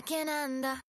だけなんだ。